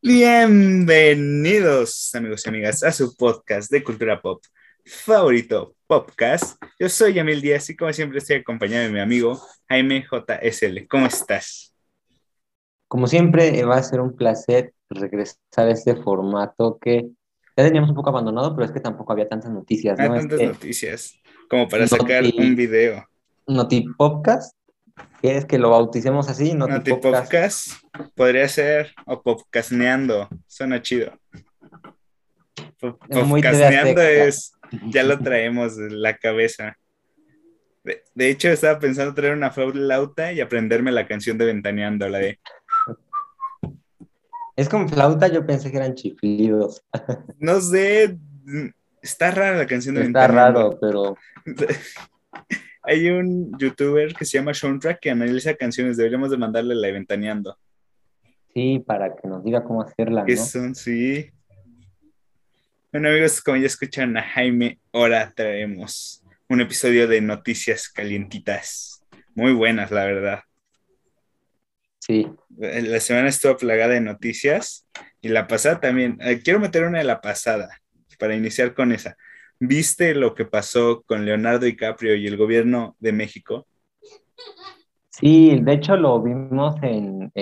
Bienvenidos amigos y amigas a su podcast de cultura pop favorito, Popcast. Yo soy Yamil Díaz y como siempre estoy acompañado de mi amigo Jaime JSL. ¿Cómo estás? Como siempre va a ser un placer regresar a este formato que ya teníamos un poco abandonado, pero es que tampoco había tantas noticias. ¿no? Hay tantas noticias como para sacar un video. Noti Popcast ¿Quieres que lo bauticemos así? No, no podcast. Podría ser, o podcastneando, suena chido. Podcastneando es, ya lo traemos de la cabeza. De, hecho, estaba pensando traer una flauta y aprenderme la canción de Ventaneando, la de... Es con flauta, yo pensé que eran chiflidos. No sé, está rara la canción de Está raro, pero... Hay un youtuber que se llama Soundtrack que analiza canciones. Deberíamos de mandarle la de Ventaneando. Sí, para que nos diga cómo hacerla. ¿no? Son, sí. Bueno, amigos, como ya escuchan a Jaime, ahora traemos un episodio de noticias calientitas. Muy buenas, la verdad. Sí. La semana estuvo plagada de noticias y la pasada también. Eh, quiero meter una de la pasada para iniciar con esa. ¿Viste lo que pasó con Leonardo DiCaprio y el gobierno de México? Sí, de hecho lo vimos en,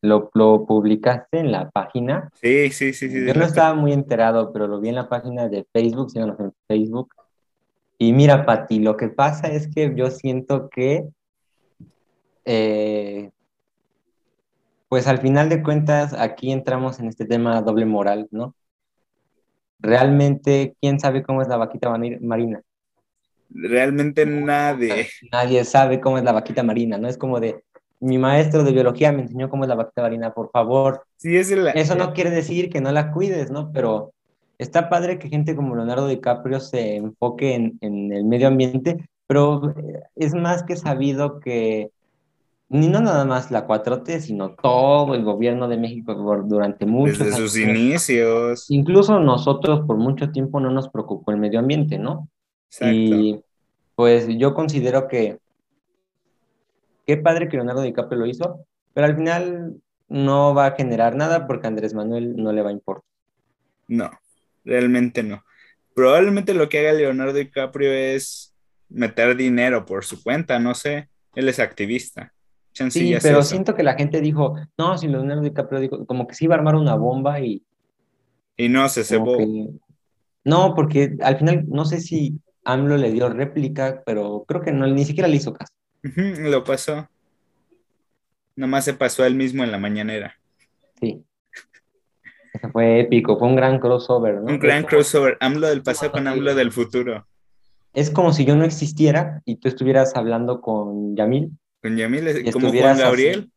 lo, publicaste en la página. Sí, sí, sí, sí. Yo no estaba muy enterado, pero lo vi en la página de Facebook, síganos en Facebook. Y mira, Pati, lo que pasa es que yo siento que, eh, pues al final de cuentas, aquí entramos en este tema doble moral, ¿no? Realmente, ¿quién sabe cómo es la vaquita marina? Realmente nadie. Nadie sabe cómo es la vaquita marina, ¿no? Es como de, mi maestro de biología me enseñó cómo es la vaquita marina, por favor. Sí, es Eso no quiere decir que no la cuides, ¿no? Pero está padre que gente como Leonardo DiCaprio se enfoque en, en el medio ambiente, pero es más que sabido que ni no nada más la 4T, sino todo el gobierno de México durante muchos Desde sus inicios. Incluso nosotros por mucho tiempo no nos preocupó el medio ambiente, ¿no? Exacto. Y pues yo considero que qué padre que Leonardo DiCaprio lo hizo, pero al final no va a generar nada porque a Andrés Manuel no le va a importar. No, realmente no. Probablemente lo que haga Leonardo DiCaprio es meter dinero por su cuenta, no sé. Él es activista sí, pero siento que la gente dijo, no, si Leonardo DiCaprio dijo, como que sí iba a armar una bomba y... Y no, se cebó. No, porque al final, no sé si AMLO le dio réplica, pero creo que no, ni siquiera le hizo caso. lo pasó. Nomás se pasó él mismo en la mañanera. Sí. Eso fue épico, fue un gran crossover, ¿no? Un gran crossover, AMLO del pasado con AMLO del futuro. Es como si yo no existiera y tú estuvieras hablando con Yamil con Yamil, como Juan Gabriel.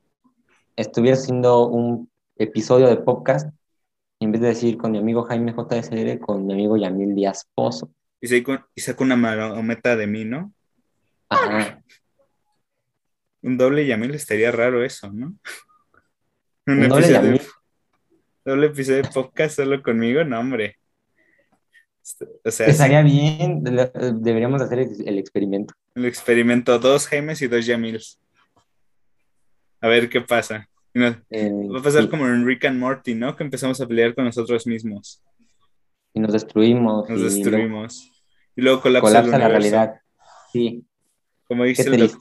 Estuviera haciendo un episodio de podcast, en vez de decir con mi amigo Jaime JSR, con mi amigo Yamil Díaz Pozo. Y, saco una marometa de mí, ¿no? Ajá. Un doble Yamil estaría raro eso, ¿no? Un, doble episodio, doble episodio de podcast solo conmigo, no, hombre. O sea, Estaría bien, deberíamos hacer el experimento. El experimento, dos Jaimes y dos Yamils. A ver qué pasa. Eh, va a pasar como en Rick and Morty, ¿no? Que empezamos a pelear con nosotros mismos. Y nos destruimos. Nos destruimos. y luego colapsa, la realidad. Sí. Como dice, el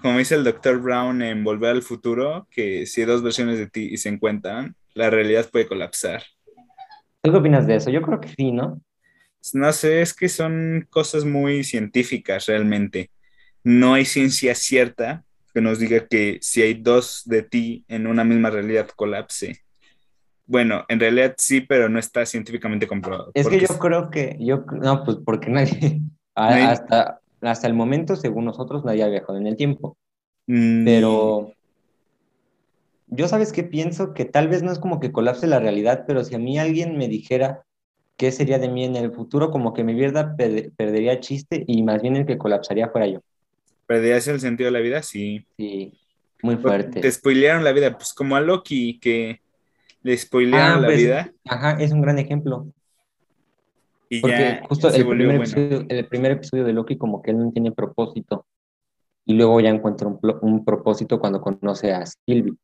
como dice el doctor Brown en Volver al Futuro, que si hay dos versiones de ti y se encuentran, la realidad puede colapsar. ¿Tú qué opinas de eso? Yo creo que sí, ¿no? No sé, es que son cosas muy científicas realmente no hay ciencia cierta que nos diga que si hay dos de ti en una misma realidad colapse. Bueno, en realidad sí, pero no está científicamente comprobado. Es que yo creo que, yo, no, pues porque nadie, hasta, hasta el momento, según nosotros, nadie ha viajado en el tiempo. Mm. Pero yo sabes que pienso que tal vez no es como que colapse la realidad, pero si a mí alguien me dijera qué sería de mí en el futuro, como que mi vida perdería chiste y más bien el que colapsaría fuera yo. ¿Perdías el sentido de la vida? Sí. Sí, muy fuerte. Te spoilearon la vida, pues como a Loki, que le spoilearon ah, la pues, vida. Ajá, es un gran ejemplo. Y Porque justo el primer, episodio, el primer episodio de Loki como que él no tiene propósito. y luego ya encuentra un, propósito cuando conoce a Sylvie.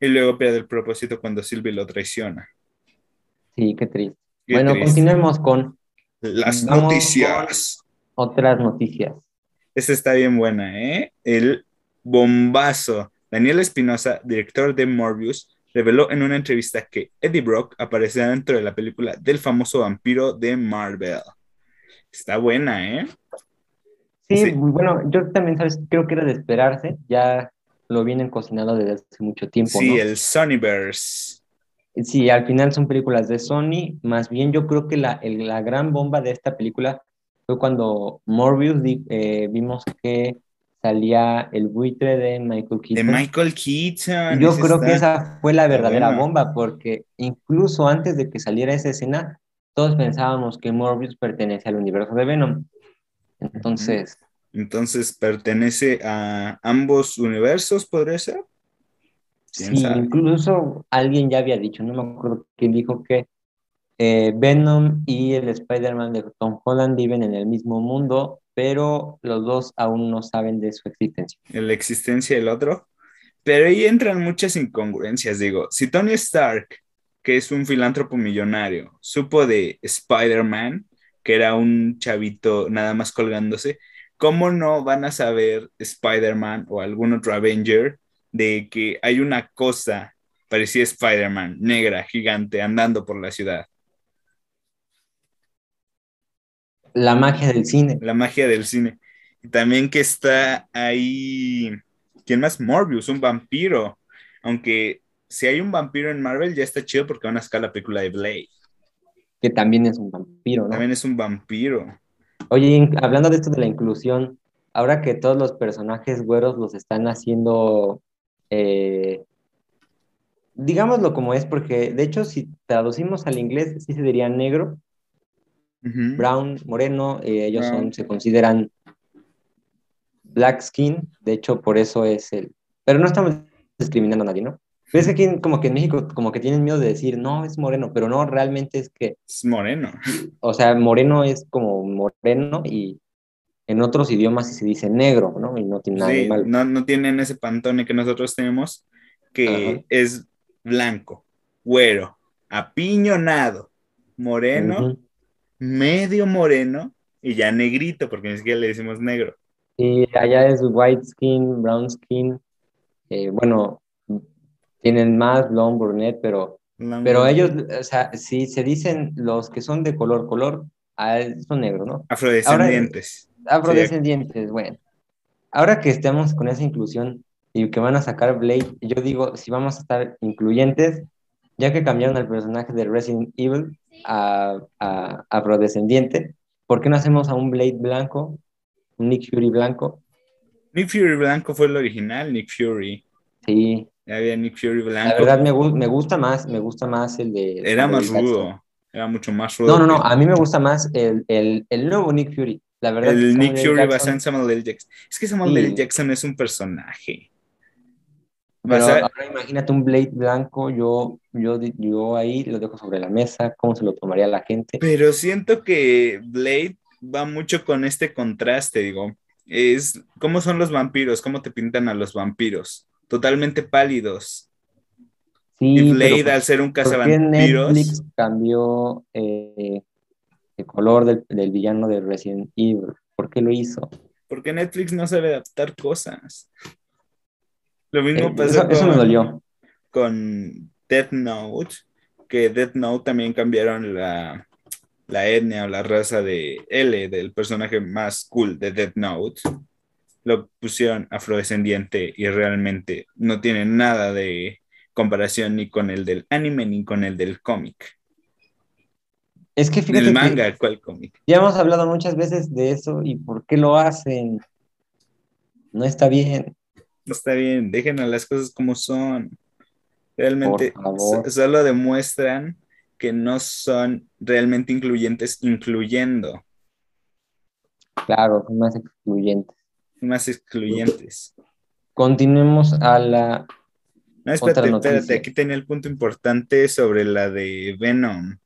Y luego pierde el propósito cuando Sylvie lo traiciona. Sí, qué triste. Bueno, continuemos con las noticias. otras noticias. Esta está bien buena, ¿eh? El bombazo. Daniel Espinosa, director de Morbius, reveló en una entrevista que Eddie Brock aparecerá dentro de la película del famoso vampiro de Marvel. Está buena, ¿eh? Sí, bueno, yo también, ¿sabes? Creo que era de esperarse, ya lo vienen cocinando desde hace mucho tiempo. Sí, el Sonyverse. Sí, al final son películas de Sony, más bien yo creo que la, la gran bomba de esta película fue cuando Morbius eh, vimos que salía el buitre de Michael Keaton. De Michael Keaton. Yo creo que esa fue la verdadera bomba, porque incluso antes de que saliera esa escena, todos pensábamos que Morbius pertenece al universo de Venom. Entonces. Entonces, ¿pertenece a ambos universos, podría ser? Sí, incluso alguien ya había dicho, no me acuerdo quién dijo que eh, Venom y el Spider-Man de Tom Holland viven en el mismo mundo, pero los dos aún no saben de su existencia. La existencia del otro. Pero ahí entran muchas incongruencias, digo. Si Tony Stark, que es un filántropo millonario, supo de Spider-Man, que era un chavito nada más colgándose, ¿cómo no van a saber Spider-Man o algún otro Avenger de que hay una cosa parecida Spider-Man, negra, gigante, andando por la ciudad? La magia del cine. La magia del cine. Y también que está ahí, ¿quién más? Morbius, un vampiro. Aunque si hay un vampiro en Marvel ya está chido porque van a sacar la película de Blade que también es un vampiro, ¿no? También es un vampiro. Oye, hablando de esto de la inclusión, ahora que todos los personajes güeros los están haciendo, eh, digámoslo como es, porque de hecho si traducimos al inglés sí se diría negro, brown, moreno, eh, ellos son, se consideran black skin, de hecho por eso es el, pero no estamos discriminando a nadie, ¿no? Ves que aquí como que en México como que tienen miedo de decir, no, es moreno, pero no, realmente es que... Es moreno. O sea, moreno es como moreno y en otros idiomas se dice negro, ¿no? Y no tiene nada de malo. No, no tienen ese pantone que nosotros tenemos, que es blanco, güero, apiñonado, moreno, medio moreno y ya negrito, porque ni siquiera le decimos negro. Y allá es white skin, brown skin, eh, bueno, tienen más blond, brunette, pero, pero ellos, o sea, si se dicen los que son de color, color, son negros, ¿no? Afrodescendientes. Afrodescendientes, bueno. Ahora que estemos con esa inclusión y que van a sacar Blade, yo digo, si vamos a estar incluyentes, ya que cambiaron el personaje de Resident Evil a, a afrodescendiente, ¿por qué no hacemos a un Blade blanco, un Nick Fury blanco? Nick Fury blanco fue el original, Nick Fury. Sí, había Nick Fury blanco. La verdad me, me, gusta más, me gusta más el de... Era más rudo, era mucho más rudo. No, no, no, a mí me gusta más el, el, el nuevo Nick Fury. La verdad el Nick Fury basado en Samuel L. Jackson. Es que Samuel L. Jackson es un personaje. Pero ahora imagínate un Blade blanco, yo, yo, yo ahí lo dejo sobre la mesa, cómo se lo tomaría la gente. Pero siento que Blade va mucho con este contraste, digo. Es cómo son los vampiros, cómo te pintan a los vampiros totalmente pálidos. Sí, y Blade, pues, al ser un cazavampiros. Netflix cambió eh, el color del, villano de Resident Evil. ¿Por qué lo hizo? Porque Netflix no sabe adaptar cosas. Lo mismo eh, pasó eso, me dolió. con Death Note, que Death Note también cambiaron la, la etnia o la raza de L, del personaje más cool de Death Note lo pusieron afrodescendiente y realmente no tiene nada de comparación ni con el del anime ni con el del cómic. Es que fíjate. El manga, ¿cuál cómic? Ya hemos hablado muchas veces de eso y por qué lo hacen. No está bien. No está bien, dejen a las cosas como son. Realmente solo demuestran que no son realmente incluyentes incluyendo. Claro, son más excluyentes más excluyentes. Continuemos a la. No, espérate, espérate, aquí tenía el punto importante sobre la de Venom.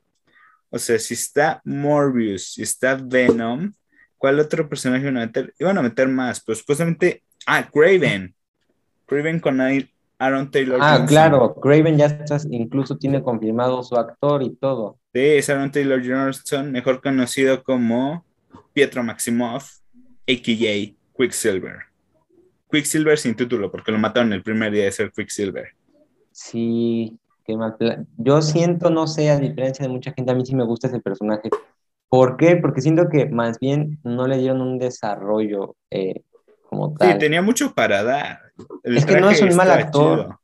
O sea, si está Morbius, si está Venom, ¿Cuál otro personaje iban a meter? Iban a meter más, pero supuestamente. Ah, Craven. Craven con Aaron Taylor. Ah, claro, Craven ya está, incluso tiene confirmado su actor y todo. Sí, es Aaron Taylor Johnson, mejor conocido como Pietro Maximoff, a.k.a. Quicksilver. Quicksilver sin título, porque lo mataron el primer día de ser Quicksilver. Sí, qué mal. Yo siento, no sé, a diferencia de mucha gente, a mí sí me gusta ese personaje. ¿Por qué? Porque siento que más bien no le dieron un desarrollo eh, como tal. Sí, tenía mucho para dar. es que no es un mal actor.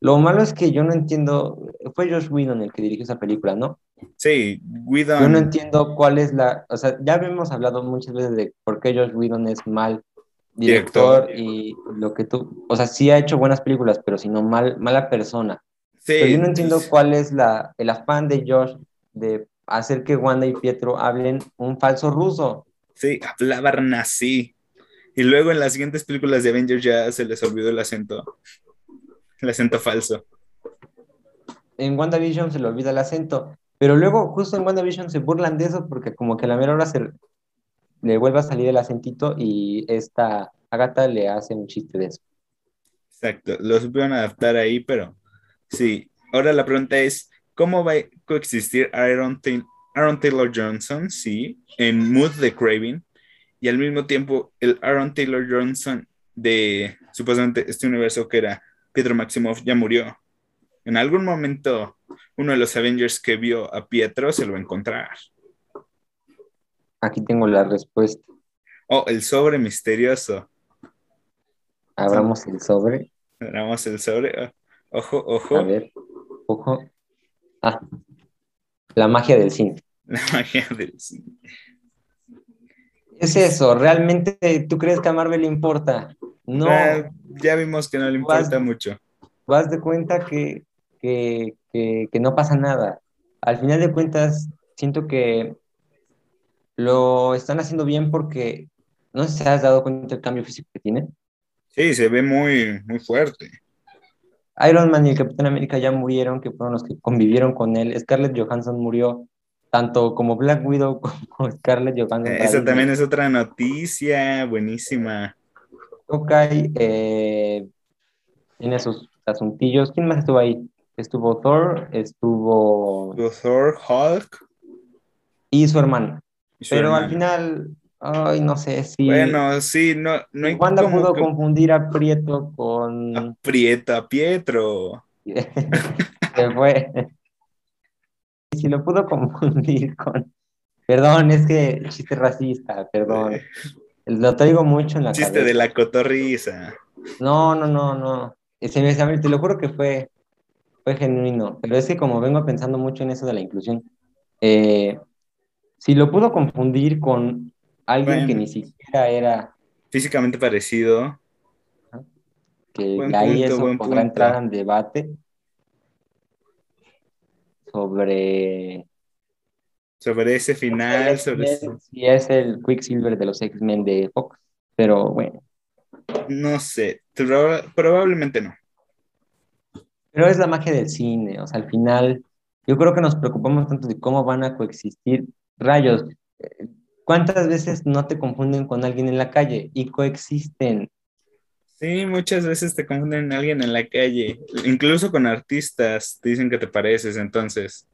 Lo malo es que yo no entiendo, fue Josh Whedon el que dirigió esa película, ¿no? Sí, Whedon. Yo no entiendo cuál es la, o sea, ya hemos hablado muchas veces de por qué Josh Whedon es mal director, y lo que tú, o sea, sí ha hecho buenas películas, pero si no mal, mala persona. Sí, pero yo no entiendo cuál es la, el afán de Josh de hacer que Wanda y Pietro hablen un falso ruso. Sí, hablaban así. Y luego en las siguientes películas de Avengers ya se les olvidó el acento. El acento falso. En WandaVision se le olvida el acento. Pero luego, justo en WandaVision se burlan de eso porque como que a la mera hora se le vuelve a salir el acentito y esta Agatha le hace un chiste de eso. Exacto, lo supieron adaptar ahí, pero sí. Ahora la pregunta es, ¿Cómo va a coexistir Aaron, Aaron Taylor Johnson, sí, en Mood de Craving, y al mismo tiempo el Aaron Taylor Johnson de supuestamente este universo que era Pietro Maximoff ya murió? En algún momento uno de los Avengers que vio a Pietro se lo va a encontrar. Aquí tengo la respuesta. Oh, el sobre misterioso. Abramos el sobre. Abramos el sobre. Ojo, ojo. A ver, ojo. Ah, la magia del cine. La magia del cine. Es eso, ¿realmente tú crees que a Marvel le importa? No. ya vimos que no le importa mucho. Vas de cuenta que, no pasa nada. Al final de cuentas, siento que lo están haciendo bien porque no sé si has dado cuenta del cambio físico que tiene. Sí, se ve muy, muy fuerte. Iron Man y el Capitán América ya murieron, que fueron los que convivieron con él. Scarlett Johansson murió, tanto como Black Widow como Scarlett Johansson. Esa también es otra noticia buenísima. Ok, eh, tiene sus asuntillos. ¿Quién más estuvo ahí? Estuvo Thor, estuvo... Thor, Hulk. Y su hermana. Pero al final Ay, no sé si. Bueno, sí, no, no hay ¿Cuándo pudo confundir a Prieto con. A Prieto, a Pietro. Se fue. Si lo pudo confundir con. Perdón, es que chiste racista, perdón. Lo traigo mucho en la Chiste de la cotorriza. No, no, no, no. Se me, te lo juro que fue, fue genuino. Pero es que como vengo pensando mucho en eso de la inclusión, eh, si lo pudo confundir con alguien que ni siquiera era físicamente parecido. Que ahí eso podrá entrar en debate sobre sobre ese final, sobre si es el Quicksilver de los X-Men de Fox, pero bueno. No sé, probablemente no. Pero es la magia del cine, o sea, al final yo creo que nos preocupamos tanto de cómo van a coexistir rayos. ¿Cuántas veces no te confunden con alguien en la calle y coexisten? Sí, muchas veces te confunden con alguien en la calle, incluso con artistas, te dicen que te pareces, entonces.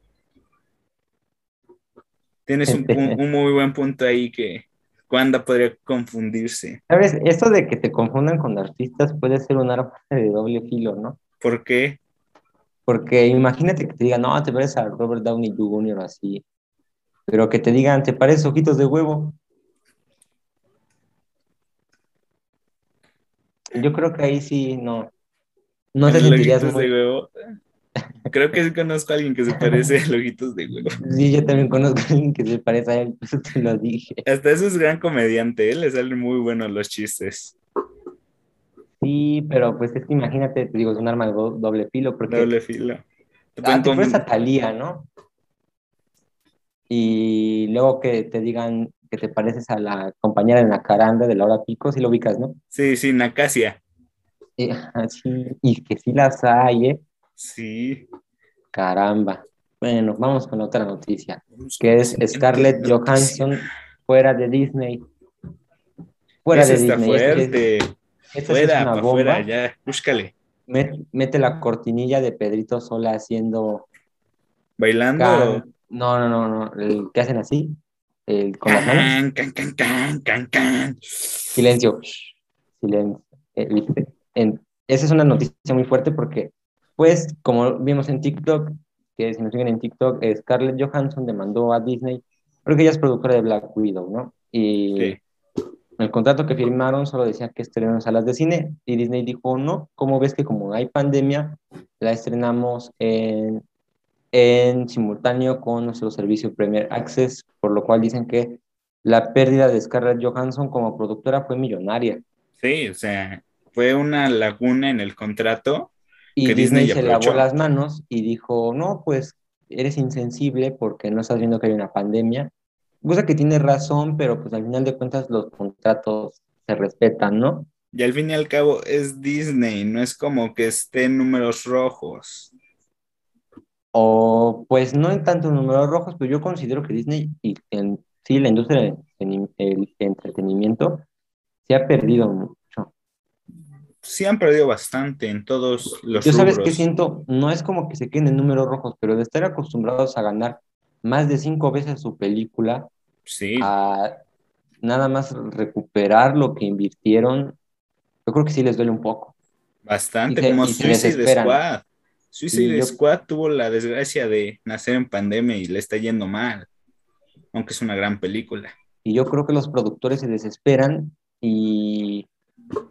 Tienes un, muy buen punto ahí que cuándo podría confundirse. Sabes, esto de que te confundan con artistas puede ser un arma de doble filo, ¿no? ¿Por qué? Porque imagínate que te digan, no, te pareces a Robert Downey Jr. así pero que te digan, ¿te parece ojitos de huevo? Yo creo que ahí sí no. No te sentirías muy... de huevo. Creo que sí conozco a alguien que se parece a ojitos de huevo. Sí, yo también conozco a alguien que se parece a él, por eso te lo dije. Hasta eso es gran comediante, él ¿eh? le salen muy buenos los chistes. Sí, pero pues es que imagínate, te digo, es un arma de doble filo. Porque... Doble filo. Ah, te a Talía, ¿no? Y luego que te digan que te pareces a la compañera en la caranda de Laura Pico, si lo ubicas, ¿no? Sí, sí, Nacasia. Y, y que sí las hay, ¿eh? Sí. Caramba. Bueno, vamos con otra noticia, que es Scarlett Johansson fuera de Disney. Fuera Ese de está Disney. Sí es- fuerte. esta sí es Fuera, una para bomba. ya. Búscale. Met- Mete la cortinilla de Pedrito Sola haciendo. Bailando. can- No, no, no, no. El que hacen así. El, con las manos. Can, can, can, can, can, can. Silencio. Silencio. Eh, ¿viste? En- esa es una noticia muy fuerte porque, pues, como vimos en TikTok, que si nos siguen en TikTok, eh, Scarlett Johansson demandó a Disney porque ella es productora de Black Widow, ¿no? Y Sí. el contrato que firmaron solo decía que estrenan en salas de cine y Disney dijo, no, ¿cómo ves que como hay pandemia, la estrenamos en, en simultáneo con nuestro servicio Premier Access, por lo cual dicen que la pérdida de Scarlett Johansson como productora fue millonaria. Sí, o sea, fue una laguna en el contrato. Y Que Disney, Disney se lavó las manos y dijo, no, pues eres insensible porque no estás viendo que hay una pandemia. Cosa que tiene razón, pero pues al final de cuentas los contratos se respetan, ¿no? Y al fin y al cabo es Disney, no es como que esté en números rojos. O pues no en tanto números rojos, pero yo considero que Disney y en sí la industria del entreteni- el entretenimiento se ha perdido mucho. Sí han perdido bastante en todos los Yo sabes qué siento, no es como que se queden en números rojos, pero de estar acostumbrados a ganar más de cinco veces su película, Sí, a nada más recuperar lo que invirtieron, yo creo que sí les duele un poco. bastante, y se- como Suicide. Squad. Suicide yo- Squad tuvo la desgracia de nacer en pandemia y le está yendo mal, aunque es una gran película. Y yo creo que los productores se desesperan y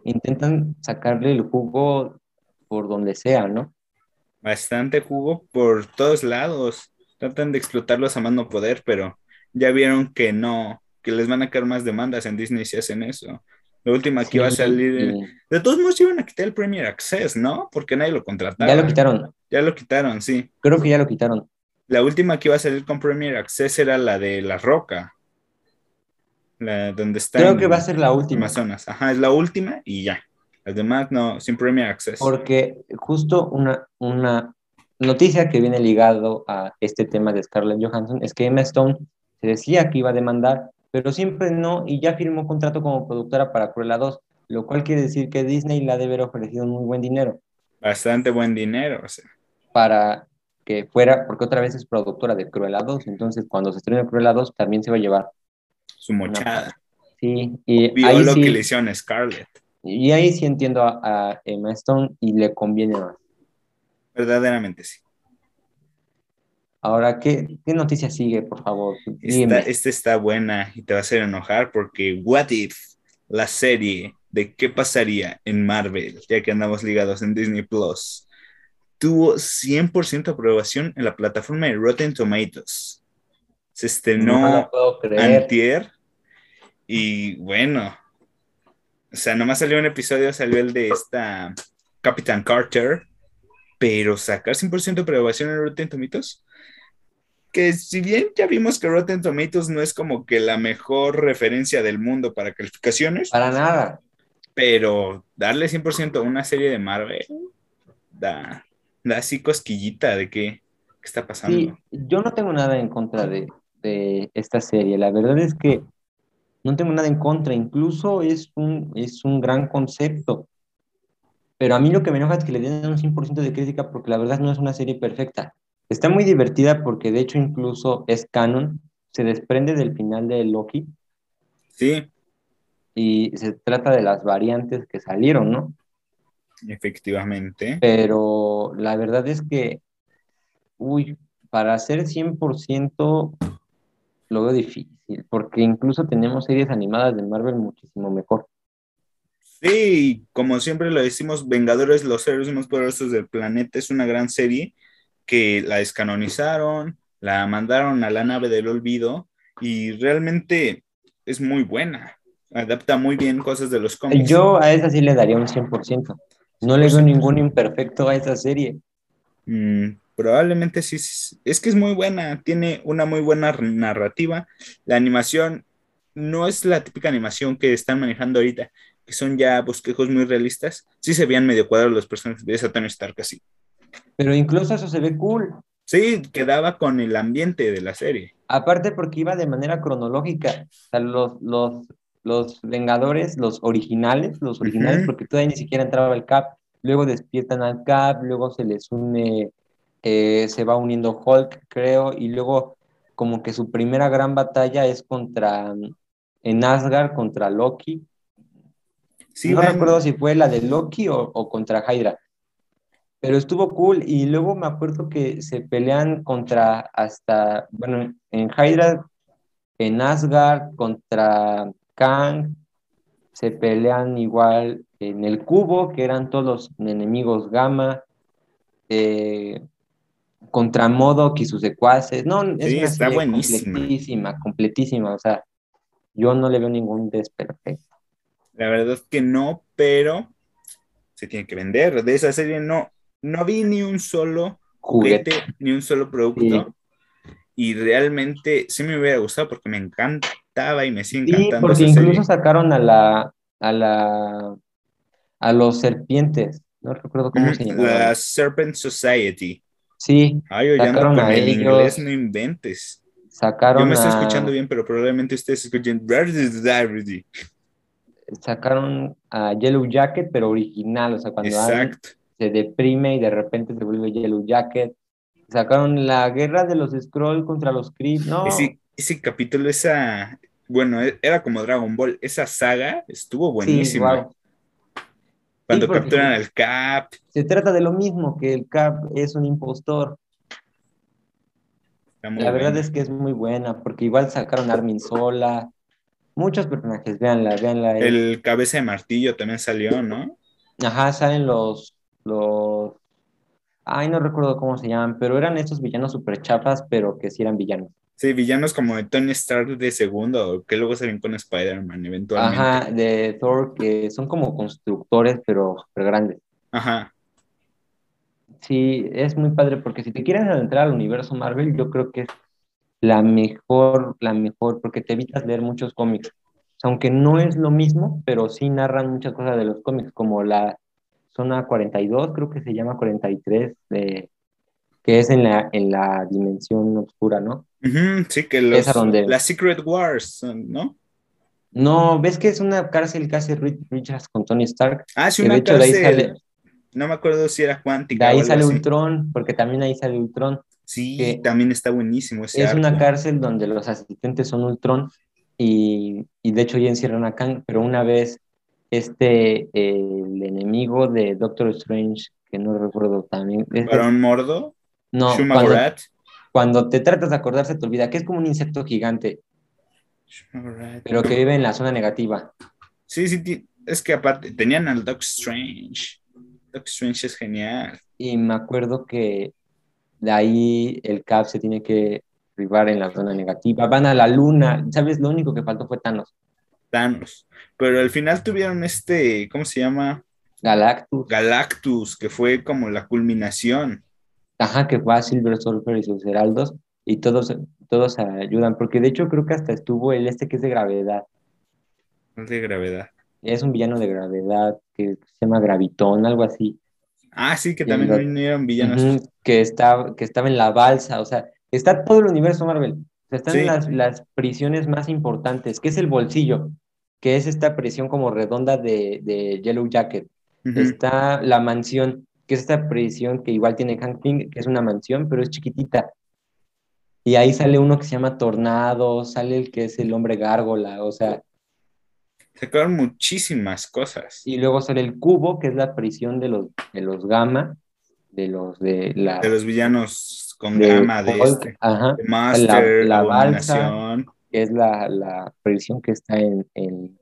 intentan sacarle el jugo por donde sea, ¿no? Bastante jugo por todos lados. Tratan de explotarlos a mano poder, pero ya vieron que no, que les van a caer más demandas en Disney si hacen eso. La última que iba a salir. De todos modos, iban a quitar el Premier Access, ¿no? Porque nadie lo contrataba. Ya lo quitaron, Ya lo quitaron, sí. creo que ya lo quitaron. La última que iba a salir con Premier Access era la de La Roca. La donde está. Creo que va a ser la última. Amazonas. Ajá, es la última y ya. Las demás no, sin Premier Access. Porque justo una, una noticia que viene ligado a este tema de Scarlett Johansson es que Emma Stone se decía que iba a demandar, pero siempre no, y ya firmó contrato como productora para Cruella 2, lo cual quiere decir que Disney la debe haber ofrecido muy buen dinero Bastante buen dinero. O sea. para que fuera, porque otra vez es productora de Cruella 2, entonces cuando se estrene Cruella 2 también se va a llevar. su mochada. Sí, y Vio ahí lo sí, que le hicieron a Scarlett. y ahí sí entiendo a, a Emma Stone y le conviene más. Verdaderamente sí. Ahora, ¿qué, qué noticia sigue, por favor? Esta, está buena y te va a hacer enojar porque What If, la serie de qué pasaría en Marvel, ya que andamos ligados en Disney Plus, tuvo 100% aprobación en la plataforma de Rotten Tomatoes. Se estrenó lo puedo creer. antier y bueno, o sea, nomás salió un episodio, salió el de esta Capitán Carter, pero sacar 100% de aprobación en Rotten Tomatoes, que si bien ya vimos que Rotten Tomatoes no es como que la mejor referencia del mundo para calificaciones, Para nada. pero darle 100% a una serie de Marvel da, da así cosquillita de qué, qué está pasando. Sí, yo no tengo nada en contra de, de esta serie. La verdad es que no tengo nada en contra. Incluso es un, es un gran concepto. Pero a mí lo que me enoja es que le den un 100% de crítica porque la verdad no es una serie perfecta. Está muy divertida porque de hecho incluso es canon. Se desprende del final de Loki Sí, y se trata de las variantes que salieron, ¿no? efectivamente. pero la verdad es que, uy, para hacer 100% lo veo difícil, porque incluso tenemos series animadas de Marvel muchísimo mejor. Sí, como siempre lo decimos, Vengadores, los héroes más poderosos del planeta, es una gran serie que la descanonizaron, la mandaron a la nave del olvido y realmente es muy buena. Adapta muy bien cosas de los cómics. Yo a esa sí le daría un 100%. No le veo ningún imperfecto a esa serie. Mm, probablemente sí, es que es muy buena, tiene una muy buena narrativa. La animación no es la típica animación que están manejando ahorita, que son ya bosquejos muy realistas. Sí se veían medio cuadrados los personajes de esa Tony Stark así. Pero incluso eso se ve cool. Sí, quedaba con el ambiente de la serie. Aparte porque iba de manera cronológica. O sea, los, los los Vengadores, los originales, los originales, porque todavía ni siquiera entraba el Cap, luego despiertan al Cap, luego se les une, eh, se va uniendo Hulk, creo, y luego como que su primera gran batalla es contra, en Asgard, contra Loki. Sí, no recuerdo si fue la de Loki o, o contra Hydra, pero estuvo cool y luego me acuerdo que se pelean contra hasta, bueno, en Hydra, en Asgard, contra Kang, se pelean igual en el cubo, que eran todos los enemigos gamma, eh, contra Modok y sus secuaces. No, es una está buenísima. completísima, completísima. O sea, yo no le veo ningún desperfecto. La verdad es que no, pero se tiene que vender. De esa serie no, no vi ni un solo juguete, ni un solo producto. Y realmente sí me hubiera gustado porque me encantaba y me sigue encantando. Sí, porque incluso sacaron a la, a la, a los serpientes, no recuerdo cómo se llama. La Serpent Society. Sí. Ay, sacaron con el inglés, no inventes. Sacaron Yo me estoy escuchando bien, pero probablemente ustedes escuchen. Sacaron a Yellow Jacket, pero original, o sea, cuando Exacto se deprime y de repente se vuelve Yellow Jacket. Sacaron la guerra de los Scrolls contra los Kree, ¿no? Ese, ese capítulo, esa, bueno, e, era como Dragon Ball, esa saga estuvo buenísima. Cuando capturan al Cap. Se trata de lo mismo, que el Cap es un impostor. La verdad es que es muy buena, porque igual sacaron a Armin Sola, muchos personajes, véanla, véanla. El cabeza de martillo también salió, ¿no? Ajá, salen los los... Ay, no recuerdo cómo se llaman, pero eran estos villanos super chapas, pero que sí eran villanos. Sí, villanos como de Tony Stark de segundo, que luego salen con Spider-Man eventualmente. Ajá, de Thor, que son como constructores, pero super grandes. Ajá. Sí, es muy padre, porque si te quieres adentrar al universo Marvel, yo creo que es la mejor, la mejor, porque te evitas leer muchos cómics. aunque no es lo mismo, pero sí narran muchas cosas de los cómics, como la zona 42, creo que se llama 43, de, que es en la, en la dimensión oscura, ¿no? sí, que los, donde... las Secret Wars, ¿no? No, ves que es una cárcel que hace Richards con Tony Stark. Ah, sí, una cárcel. No me acuerdo si era cuántica. De ahí sale Ultron, porque también ahí sale Ultron. Sí, también está buenísimo ese Es una cárcel donde los asistentes son Ultron y, y de hecho ya encierran a Kang, pero una vez este, el enemigo de Doctor Strange, que no recuerdo también. ¿Barón Mordo? No, cuando, cuando, te tratas de acordar se te olvida, que es como un insecto gigante, pero que vive en la zona negativa. Sí, sí, es que aparte tenían al Doctor Strange. Doctor Strange es genial. Y me acuerdo que de ahí el Cap se tiene que privar en la zona negativa. Van a la luna, ¿sabes? Lo único que faltó fue Thanos. Thanos. Pero al final tuvieron este, ¿cómo se llama? Galactus. Galactus, que fue como la culminación. Ajá, que fue a Silver Surfer y sus heraldos, y todos, todos ayudan, porque de hecho creo que hasta estuvo el este que es de gravedad. Es de gravedad. Es un villano de gravedad que se llama Gravitón, algo así. Ah, sí, que también vinieron villanos. que, estaba, que estaba en la balsa, o sea, está todo el universo Marvel. están en las, las prisiones más importantes, que es el bolsillo que es esta prisión como redonda de, Yellow Jacket. Está la mansión, que es esta prisión que igual tiene Hank Pym, que es una mansión, pero es chiquitita. Y ahí sale uno que se llama Tornado, sale el que es el hombre gárgola, o sea. Sacaron muchísimas cosas. Y luego sale el cubo, que es la prisión de los, de los gamma, de los de la. De los villanos con gamma de este. Ajá. Master, la, balsa, que es la, la prisión que está en, en,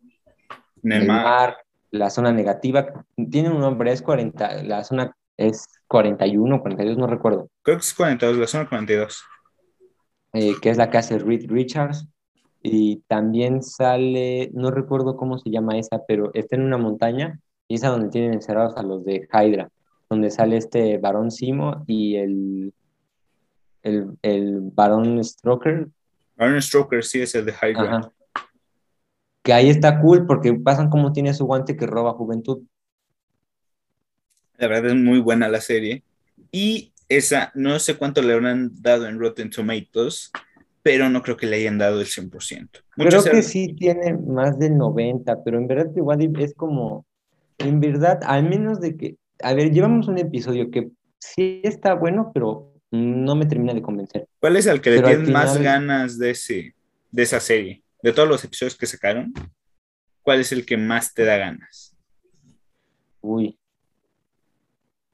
el mar. la zona negativa. Tiene un nombre, es 40, la zona es 41, 42, no recuerdo. Creo que es 42, la zona 42. Eh, que es la casa de Reed Richards. Y también sale, no recuerdo cómo se llama esa, pero está en una montaña y es a donde tienen encerrados a los de Hydra, donde sale este varón Simo y el, el, el varón Stroker, Aaron Stroker sí es el de High Ground. Que ahí está cool porque pasan como tiene su guante que roba juventud. La verdad es muy buena la serie. Y esa, no sé cuánto le habrán dado en Rotten Tomatoes, pero no creo que le hayan dado el 100%. creo que sí tiene más del 90, pero en verdad igual es como, en verdad, al menos de que, a ver, llevamos un episodio que sí está bueno, pero no me termina de convencer. ¿Cuál es el que le tienes más ganas de, ese, de esa serie? De todos los episodios que sacaron, ¿cuál es el que más te da ganas? Uy.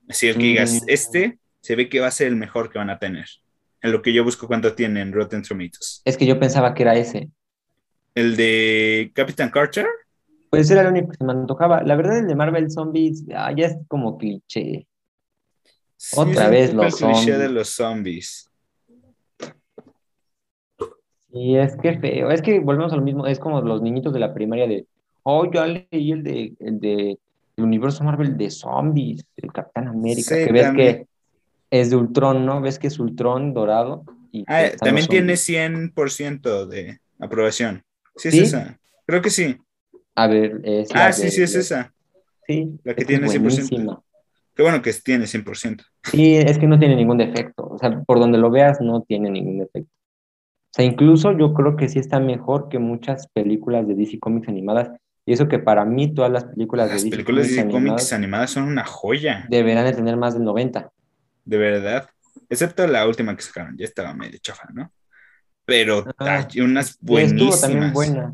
Así el que digas, mm. este se ve que va a ser el mejor que van a tener. En lo que yo busco cuánto tiene en Rotten Tomatoes. Es que yo pensaba que era ese. ¿El de Captain Carter? Pues era el único que se me antojaba. La verdad, el de Marvel Zombies ah, ya es como cliché. Otra vez los zombies. de los zombies. Y es que feo. Es que volvemos a lo mismo. Es como los niñitos de la primaria de. Oh, yo leí el de, el de el universo Marvel de zombies, el Capitán América. que ves que es de Ultron, ¿no? Ves que es Ultron dorado. Y ah, también tiene 100% de aprobación. Sí, es esa. Creo que sí. A ver, es. Ah, sí, sí, es esa. Sí. La que tiene 100%. Qué bueno que tiene 100%. Sí, es que no tiene ningún defecto. O sea, por donde lo veas, no tiene ningún defecto. O sea, incluso yo creo que sí está mejor que muchas películas de DC Comics animadas. Y eso que para mí todas las películas de DC, películas de DC Comics animadas son una joya. Deberán de tener más del 90. De verdad. Excepto la última que sacaron, ya estaba medio chafa, ¿no? Pero ah, hay unas buenísimas. también buena.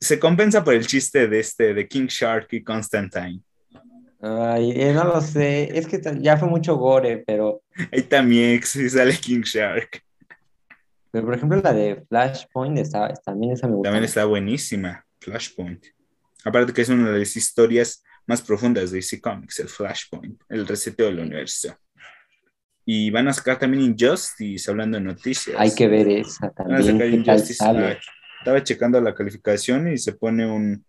Se compensa por el chiste de este, de King Shark y Constantine. Ay, eh, no lo sé, es que ya fue mucho gore, pero... Ahí también sale King Shark. Pero por ejemplo la de Flashpoint está, también esa me gusta. También está buenísima, Flashpoint. Aparte que es una de las historias más profundas de DC Comics, el Flashpoint, el reseteo del universo. Y van a sacar también Injustice, hablando de noticias. Hay que ver esa también. estaba checando la calificación y se pone un...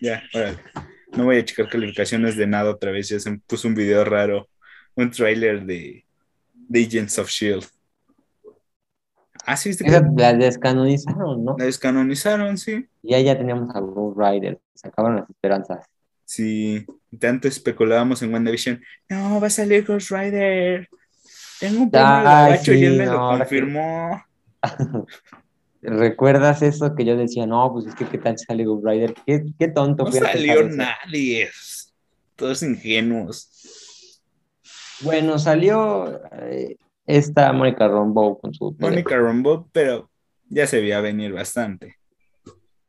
Ya, órale. No voy a checar calificaciones de nada otra vez, ya se me puso un video raro, un trailer de, Agents of Shield. Ah, sí, ¿viste La descanonizaron, ¿no? La descanonizaron, sí. Y ya teníamos a Ghost Rider, se acabaron las esperanzas. Sí, tanto especulábamos en WandaVision, no, va a salir Ghost Rider. Tengo un problema y él me lo confirmó. ¿Recuerdas eso que yo decía, no, pues es que qué tal sale Ghost Rider? Qué, qué tonto. No salió nadie, todos ingenuos. Bueno, salió eh, esta Mónica Rambeau con su... Mónica Rambeau, pero ya se veía venir bastante.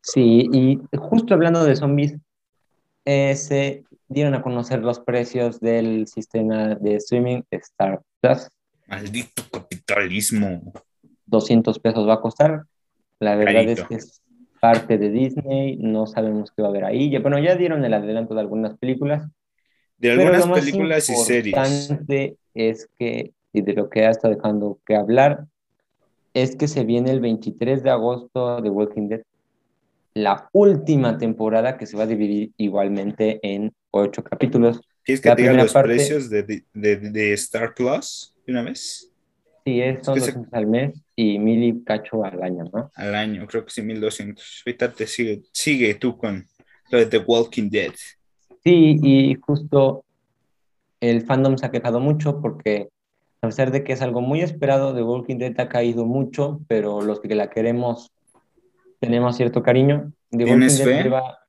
Sí, y justo hablando de zombies, eh, se dieron a conocer los precios del sistema de streaming Star Plus. Maldito capitalismo. 200 pesos va a costar. La verdad es que es parte de Disney, no sabemos qué va a haber ahí. Ya, bueno, ya dieron el adelanto de algunas películas. De algunas películas y series. Lo importante es que, y de lo que ha estado dejando que hablar, es que se viene el 23 de agosto de Walking Dead, la última temporada que se va a dividir igualmente en ocho capítulos. ¿Quieres que te diga los precios de, de, de, Star Plus de una vez? Sí, es son al mes y mil y cacho al año, ¿no? Al año, creo que sí, mil doscientos. Ahorita te sigue, sigue tú con lo de The Walking Dead. Sí, y justo el fandom se ha quejado mucho porque a pesar de que es algo muy esperado, The Walking Dead ha caído mucho, pero los que la queremos tenemos cierto cariño. The Walking Dead lleva,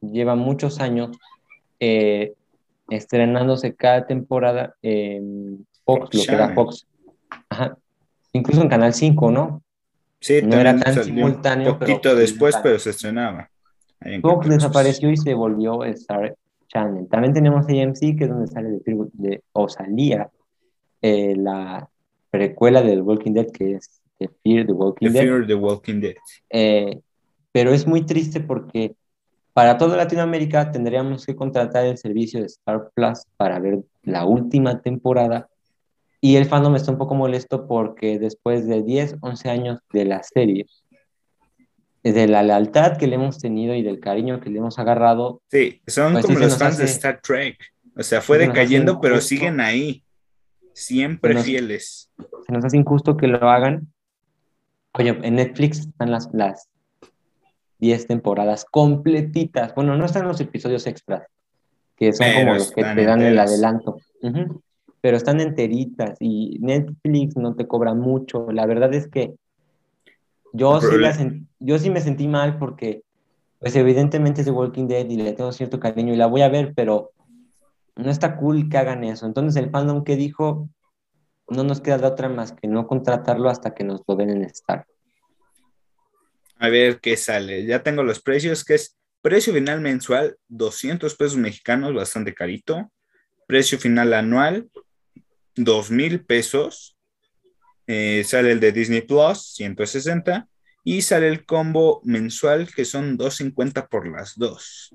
lleva, muchos años eh, estrenándose cada temporada en Fox, lo que era Fox. Ajá incluso en Canal 5, ¿no? Sí, no era tan simultáneo. Un poquito después, pero se estrenaba. Fox desapareció y se volvió Star Channel. También tenemos AMC, que es donde sale de, o salía eh, la precuela del Walking Dead, que es The Fear the Walking the Dead. Fear the Walking Dead. Eh, pero es muy triste porque para toda Latinoamérica tendríamos que contratar el servicio de Star Plus para ver la última temporada y el fandom está un poco molesto porque después de 10, 11 años de la serie, de la lealtad que le hemos tenido y del cariño que le hemos agarrado. Sí, son pues como los fans de Star Trek. O sea, fue decayendo, pero siguen ahí, siempre fieles. Se nos hace injusto que lo hagan. Oye, en Netflix están las, las 10 temporadas completitas. Bueno, no están los episodios extras, que son como los que te dan el adelanto pero están enteritas y Netflix no te cobra mucho. La verdad es que Yo sí, yo sí me sentí mal porque, pues evidentemente es The Walking Dead y le tengo cierto cariño y la voy a ver, pero no está cool que hagan eso. Entonces el fandom que dijo, no nos queda de otra más que no contratarlo hasta que nos lo den en Star. A ver qué sale. Ya tengo los precios, que es precio final mensual, 200 pesos mexicanos, bastante carito. Precio final anual, 2 mil pesos. Eh, sale el de Disney Plus, 160. Y sale el combo mensual, que son 250 por las dos.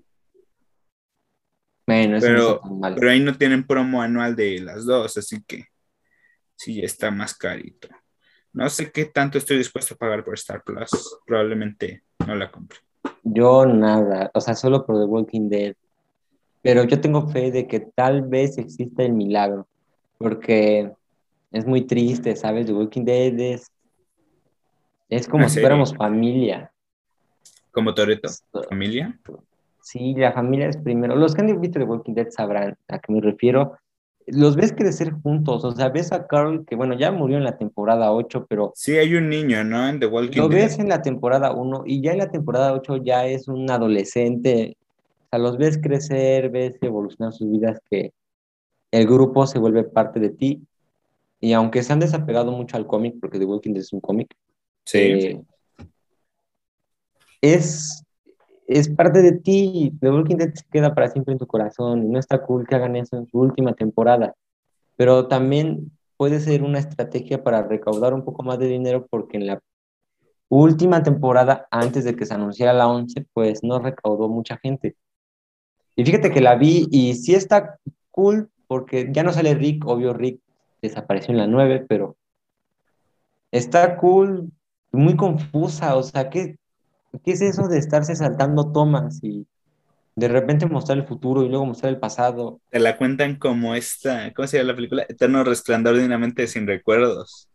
Bueno, pero, pero ahí no tienen promo anual de las dos, así que sí, está más carito. No sé qué tanto estoy dispuesto a pagar por Star Plus. Probablemente no la compre. Yo nada, o sea, solo por The Walking Dead. Pero yo tengo fe de que tal vez exista el milagro, porque es muy triste, ¿sabes? The Walking Dead es, es como si fuéramos familia. ¿Como Toreto? ¿Familia? Sí, la familia es primero. Los que han visto The Walking Dead sabrán a qué me refiero los ves crecer juntos, o sea, ves a Carl, que bueno, ya murió en la temporada 8, pero... Sí, hay un niño, ¿no? En The Walking Lo ves en la temporada 1 y ya en la temporada 8 ya es un adolescente, o sea, los ves crecer, ves evolucionar sus vidas, que el grupo se vuelve parte de ti, y aunque se han desapegado mucho al cómic, porque The Walking Dead es un cómic, sí. Eh, es es parte de ti. The Walking Dead se queda para siempre en tu corazón y no está cool que hagan eso en su última temporada. Pero también puede ser una estrategia para recaudar un poco más de dinero porque en la última temporada, antes de que se anunciara la 11, pues no recaudó mucha gente. Y fíjate que la vi y sí está cool porque ya no sale Rick, obvio Rick desapareció en la 9, pero está cool, muy confusa, o sea, que ¿Qué es eso de estarse saltando tomas y de repente mostrar el futuro y luego mostrar el pasado? Te la cuentan como esta, ¿cómo se llama la película? Eterno resplandor de una mente sin recuerdos.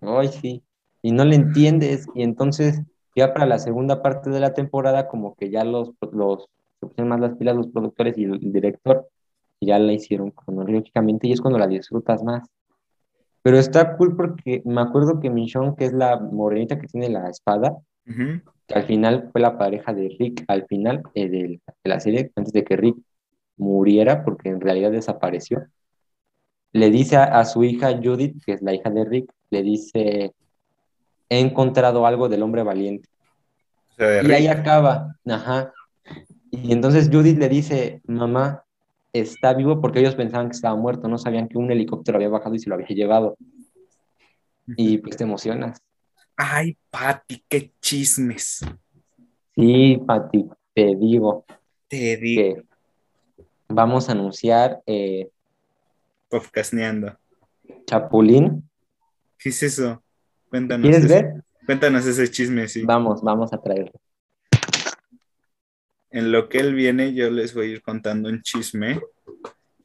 Ay, sí. Y no le entiendes. Y entonces, ya para la segunda parte de la temporada, como que ya los, los se pusieron más las pilas los productores y el, director, ya la hicieron cronológicamente y es cuando la disfrutas más. Pero está cool porque me acuerdo que Michonne, que es la morenita que tiene la espada, que al final fue la pareja de Rick, al final eh, de, la serie, antes de que Rick muriera, porque en realidad desapareció, le dice a, su hija Judith, que es la hija de Rick, le dice, he encontrado algo del hombre valiente. y ahí acaba, ajá. Y entonces Judith le dice, mamá, está vivo porque ellos pensaban que estaba muerto, no sabían que un helicóptero había bajado y se lo había llevado. Y pues te emocionas. Ay, Pati, qué chismes. Sí, Pati, te digo. Te digo. vamos a anunciar. Eh, Podcastneando. Chapulín. ¿Qué es eso? Cuéntanos. ¿Quieres ver? Cuéntanos ese chisme, sí. Vamos, vamos a traerlo. En lo que él viene, yo les voy a ir contando un chisme,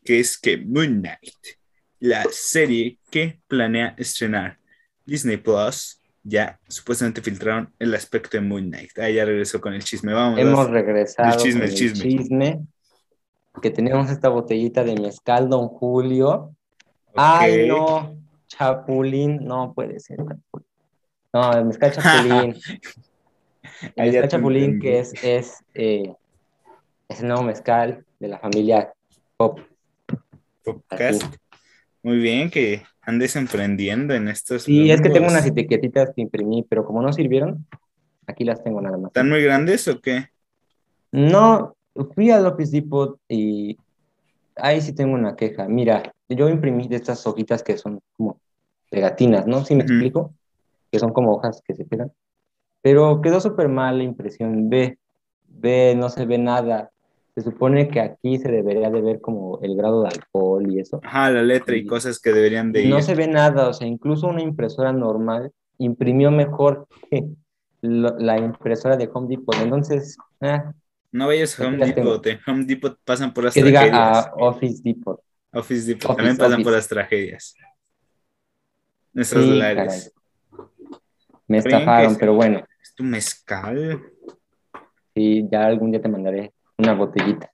que es que Moon Knight, la serie que planea estrenar Disney Plus, ya supuestamente filtraron el aspecto de Moon Knight. Ahí ya regresó con el chisme. Vamos. Hemos regresado el chisme, el chisme. Que tenemos esta botellita de mezcal, don Julio. Ay, no, Chapulín, no puede ser. No, el mezcal Chapulín. el mezcal Chapulín, que es, es, eh, es el nuevo mezcal de la familia Pop. Popcast. Muy bien, que andes emprendiendo en estos. Sí, es que tengo unas etiquetitas que imprimí, pero como no sirvieron, aquí las tengo nada más. ¿Están muy grandes o qué? No, fui al Office Depot y ahí sí tengo una queja. Mira, yo imprimí de estas hojitas que son como pegatinas, ¿no? ¿Sí me explico? Que son como hojas que se pegan. Pero quedó súper mal la impresión. Ve, ve, no se ve nada se supone que aquí se debería de ver como el grado de alcohol y eso. Ajá, la letra y, cosas que deberían de ir. No se ve nada, o sea, incluso una impresora normal imprimió mejor que la impresora de Home Depot. Entonces, ah, no vayas a Home Depot, de Home Depot pasan por las que tragedias. diga a Office Depot. Office Depot, también pasan por las tragedias. Nuestros sí, dólares. Me estafaron, pero bueno. Es tu mezcal. Sí, ya algún día te mandaré una botellita.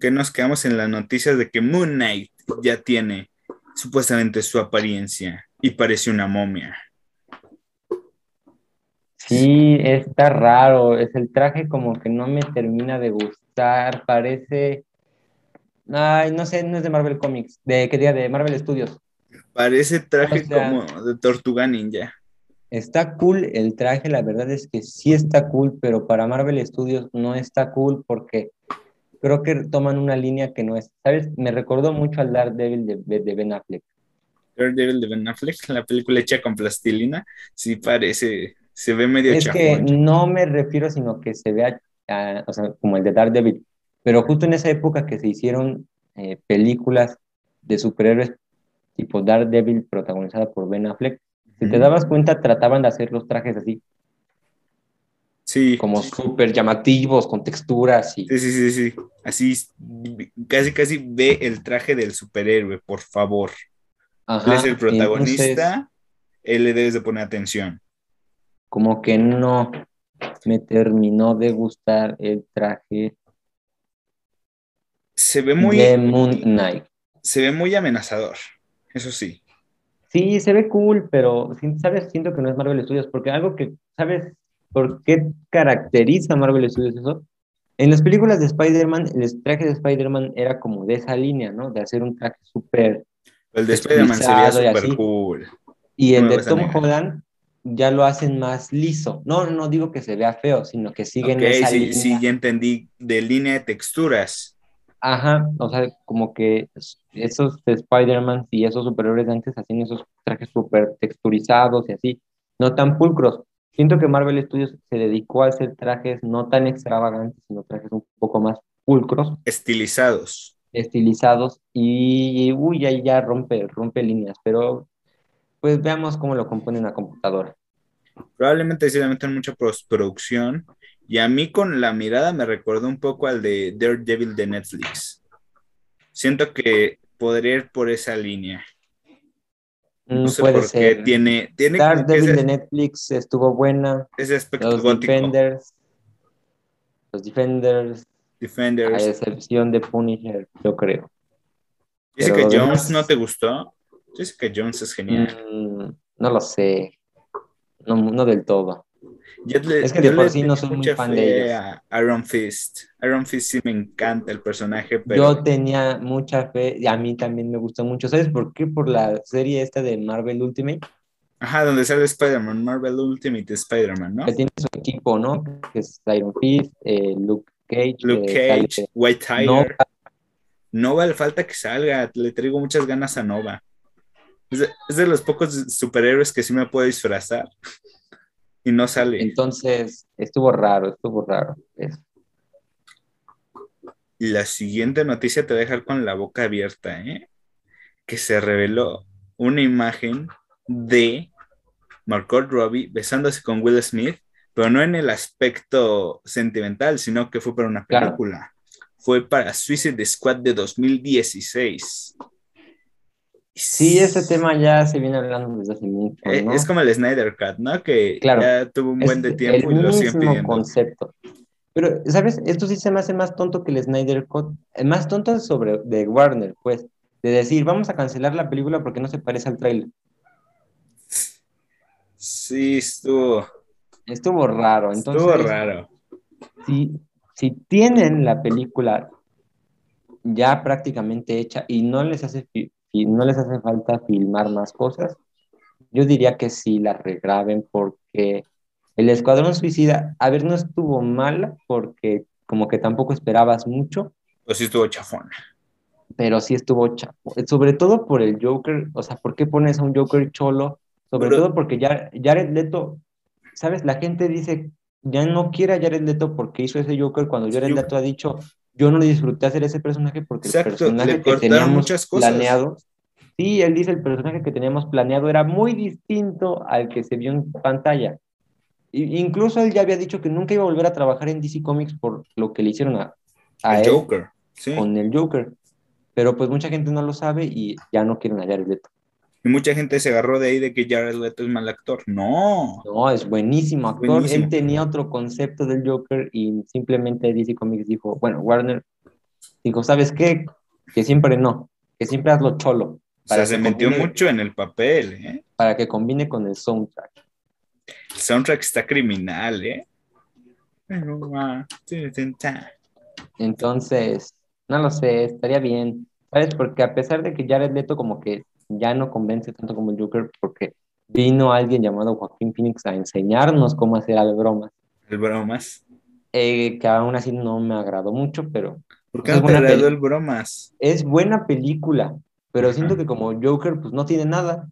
Que nos quedamos en la noticia de que Moon Knight ya tiene supuestamente su apariencia y parece una momia. Sí, está raro. Es el traje como que no me termina de gustar. Parece. Ay, no sé, no es de Marvel Comics. ¿De qué día? De Marvel Studios. Parece traje como de Tortuga Ninja. Está cool el traje, la verdad es que sí está cool, pero para Marvel Studios no está cool porque creo que toman una línea que no es. ¿Sabes? Me recordó mucho al Daredevil de, de Ben Affleck. Daredevil de Ben Affleck, la película hecha con plastilina, sí parece, se ve medio Es que no me refiero, sino que se vea, o sea, como el de Daredevil, pero justo en esa época que se hicieron eh, películas de superhéroes tipo Daredevil protagonizada por Ben Affleck, si te dabas cuenta, trataban de hacer los trajes así. Sí. Como súper llamativos, con texturas. Y... Sí, sí, sí, sí. Así, casi, casi ve el traje del superhéroe, por favor. él es el protagonista, él le debes de poner atención. Como que no me terminó de gustar el traje. Se ve muy. De Moon Knight. Se ve muy amenazador, eso sí. Sí, se ve cool, pero, ¿sabes? Siento que no es Marvel Studios, porque algo que, ¿sabes? ¿Por qué caracteriza a Marvel Studios eso? En las películas de Spider-Man, el traje de Spider-Man era como de esa línea, ¿no? De hacer un traje súper... El de Spider-Man se veía súper cool. Y el de Tom Holland ya lo hacen más liso. No, no digo que se vea feo, sino que siguen esa sí, línea. sí, ya entendí. De línea de texturas. Ajá, o sea, como que esos Spider-Man y esos superhéroes de antes hacían esos trajes súper texturizados y así, no tan pulcros. Siento que Marvel Studios se dedicó a hacer trajes no tan extravagantes, sino trajes un poco más pulcros. Estilizados. Estilizados y, uy, ahí ya rompe, rompe líneas, pero pues veamos cómo lo compone una computadora. Probablemente sí le meten mucha postproducción y a mí con la mirada me recordó un poco al de Daredevil de Netflix. Siento que podría ir por esa línea. No mm, sé por qué. Tiene, tiene Daredevil de Netflix estuvo buena. Ese aspecto los gótico. Defenders. Los Defenders. Defenders. A excepción de Punisher, yo creo. Jessica Jones no te gustó. Jessica Jones es genial. Mm, no lo sé. No, no del todo es que de por sí no soy muy fan de ellos. A Iron Fist. Iron Fist sí me encanta el personaje, pero... Yo tenía mucha fe, y a mí también me gustó mucho. ¿Sabes por qué? Por la serie esta de Marvel Ultimate. Ajá, donde sale Spider-Man, Marvel Ultimate Spider-Man, ¿no? Que tiene su equipo, ¿no? Que es Iron Fist, eh, Luke Cage. Luke eh, Cage, White Tiger. Nova. Nova le falta que salga, le traigo muchas ganas a Nova. Es de, es de los pocos superhéroes que sí me puedo disfrazar. Y no sale. Entonces, estuvo raro, estuvo raro. Y la siguiente noticia te va a dejar con la boca abierta, ¿eh? Que se reveló una imagen de Margot Robbie besándose con Will Smith, pero no en el aspecto sentimental, sino que fue para una película. Fue para Suicide Squad de 2016. Sí, ese tema ya se viene hablando desde hace mucho. Eh, ¿no? Es como el Snyder Cut, ¿no? Que ya tuvo un buen de tiempo y lo siguen pidiendo. concepto. Pero, ¿sabes? Esto sí se me hace más tonto que el Snyder Cut. Eh, más tonto sobre de Warner, pues. De decir, vamos a cancelar la película porque no se parece al trailer. Sí, estuvo. Estuvo raro. Entonces, estuvo raro. Si, si tienen la película ya prácticamente hecha y no les hace no les hace falta filmar más cosas, yo diría que sí la regraben porque el Escuadrón Suicida, a ver, no estuvo mal porque como que tampoco esperabas mucho. Pues sí estuvo chafón. Pero sí estuvo chafón. Sobre todo por el Joker, o sea, ¿por qué pones a un Joker cholo? Sobre todo porque ya Jared Leto, ¿sabes? La gente dice, ya no quiere a Jared Leto porque hizo ese Joker cuando Jared Leto ha dicho, yo no disfruté hacer ese personaje porque el personaje que teníamos muchas cosas. planeado, sí, él dice el personaje que teníamos planeado era muy distinto al que se vio en pantalla. incluso él ya había dicho que nunca iba a volver a trabajar en DC Comics por lo que le hicieron a, el Joker, sí. con el Joker. Pero pues mucha gente no lo sabe y ya no quieren a Jared Leto. Y mucha gente se agarró de ahí de que Jared Leto es mal actor. No. No, es buenísimo actor. Él tenía otro concepto del Joker y simplemente DC Comics dijo, bueno, Warner dijo, ¿sabes qué? Que siempre no, que siempre hazlo cholo. Para o sea, se metió mucho en el papel, ¿eh? Para que combine con el soundtrack. El soundtrack está criminal, ¿eh? Entonces, no lo sé, estaría bien. ¿Sabes? Porque a pesar de que Jared Leto como que ya no convence tanto como el Joker, porque vino alguien llamado Joaquín Phoenix a enseñarnos cómo hacer al bromas. El bromas. Eh, que aún así no me agradó mucho, pero... ¿Por qué no te agradó el bromas? Es buena película, pero siento que como Joker, pues no tiene nada.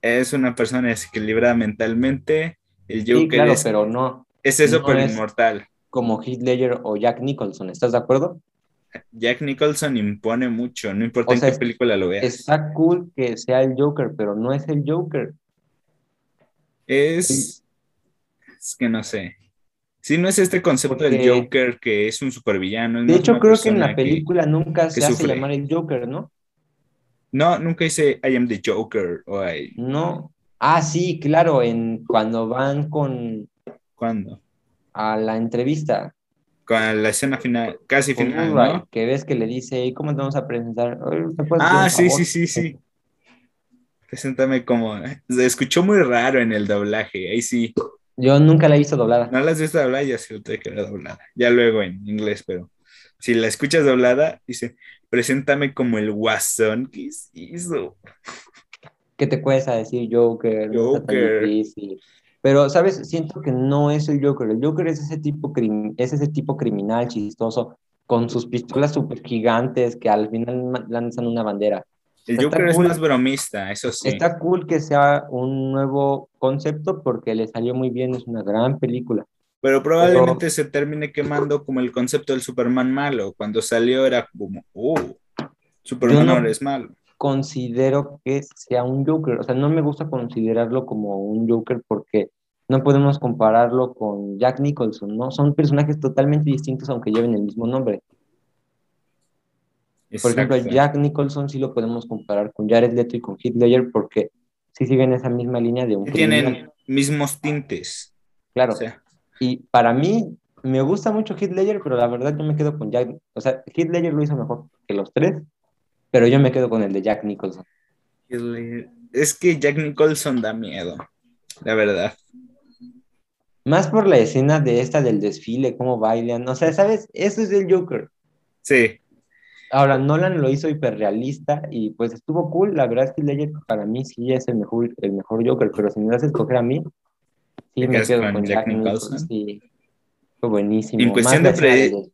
Es una persona desequilibrada mentalmente. El Joker claro, pero no. Es eso, pero inmortal. Como Heath Ledger o Jack Nicholson, ¿estás de acuerdo? Jack Nicholson impone mucho, no importa en qué película lo veas. Está cool que sea el Joker, pero no es el Joker. Es. Es que no sé. Si no es este concepto del Joker que es un supervillano. de hecho, creo que en la película nunca se hace llamar el Joker, ¿no? No, nunca dice I am the Joker o No. Ah, sí, claro, en cuando van con. ¿Cuándo? A la entrevista con la escena final, casi final, ¿no? Que ves que le dice, ¿y cómo te vamos a presentar? Ah, sí, sí, sí, sí. Preséntame como... Se escuchó muy raro en el doblaje, ahí sí. Yo nunca la he visto doblada. No la has visto doblada, ya se lo que era doblada. Ya luego en inglés, pero si la escuchas doblada, dice, preséntame como el guasón que hizo. ¿Qué te cuesta decir Joker? Joker. No pero, ¿sabes? Siento que no es el Joker. El Joker es ese tipo, es ese tipo criminal, chistoso, con sus pistolas súper gigantes que al final lanzan una bandera. El Joker es más bromista, eso sí. Está cool que sea un nuevo concepto porque le salió muy bien, es una gran película. Pero probablemente se termine quemando como el concepto del Superman malo. Cuando salió era como, oh, Superman es malo considero que sea un Joker. O sea, no me gusta considerarlo como un Joker porque no podemos compararlo con Jack Nicholson, ¿no? Son personajes totalmente distintos aunque lleven el mismo nombre. Por ejemplo, Jack Nicholson sí lo podemos comparar con Jared Leto y con Heath Ledger porque sí siguen esa misma línea de un Tienen mismos tintes. Claro. Y para mí me gusta mucho Heath Ledger, pero la verdad yo me quedo con Jack. O sea, Heath Ledger lo hizo mejor que los tres, pero yo me quedo con el de Jack Nicholson. Es que Jack Nicholson da miedo, la verdad. Más por la escena de esta del desfile, cómo bailan. O sea, ¿sabes? Eso es el Joker. Sí. Ahora, Nolan lo hizo hiperrealista y pues estuvo cool. La verdad es que Ledger para mí sí es el mejor, el mejor Joker, pero si me das a escoger a mí, sí me quedo con, Jack, Nicholson. Sí. Fue buenísimo. En cuestión, de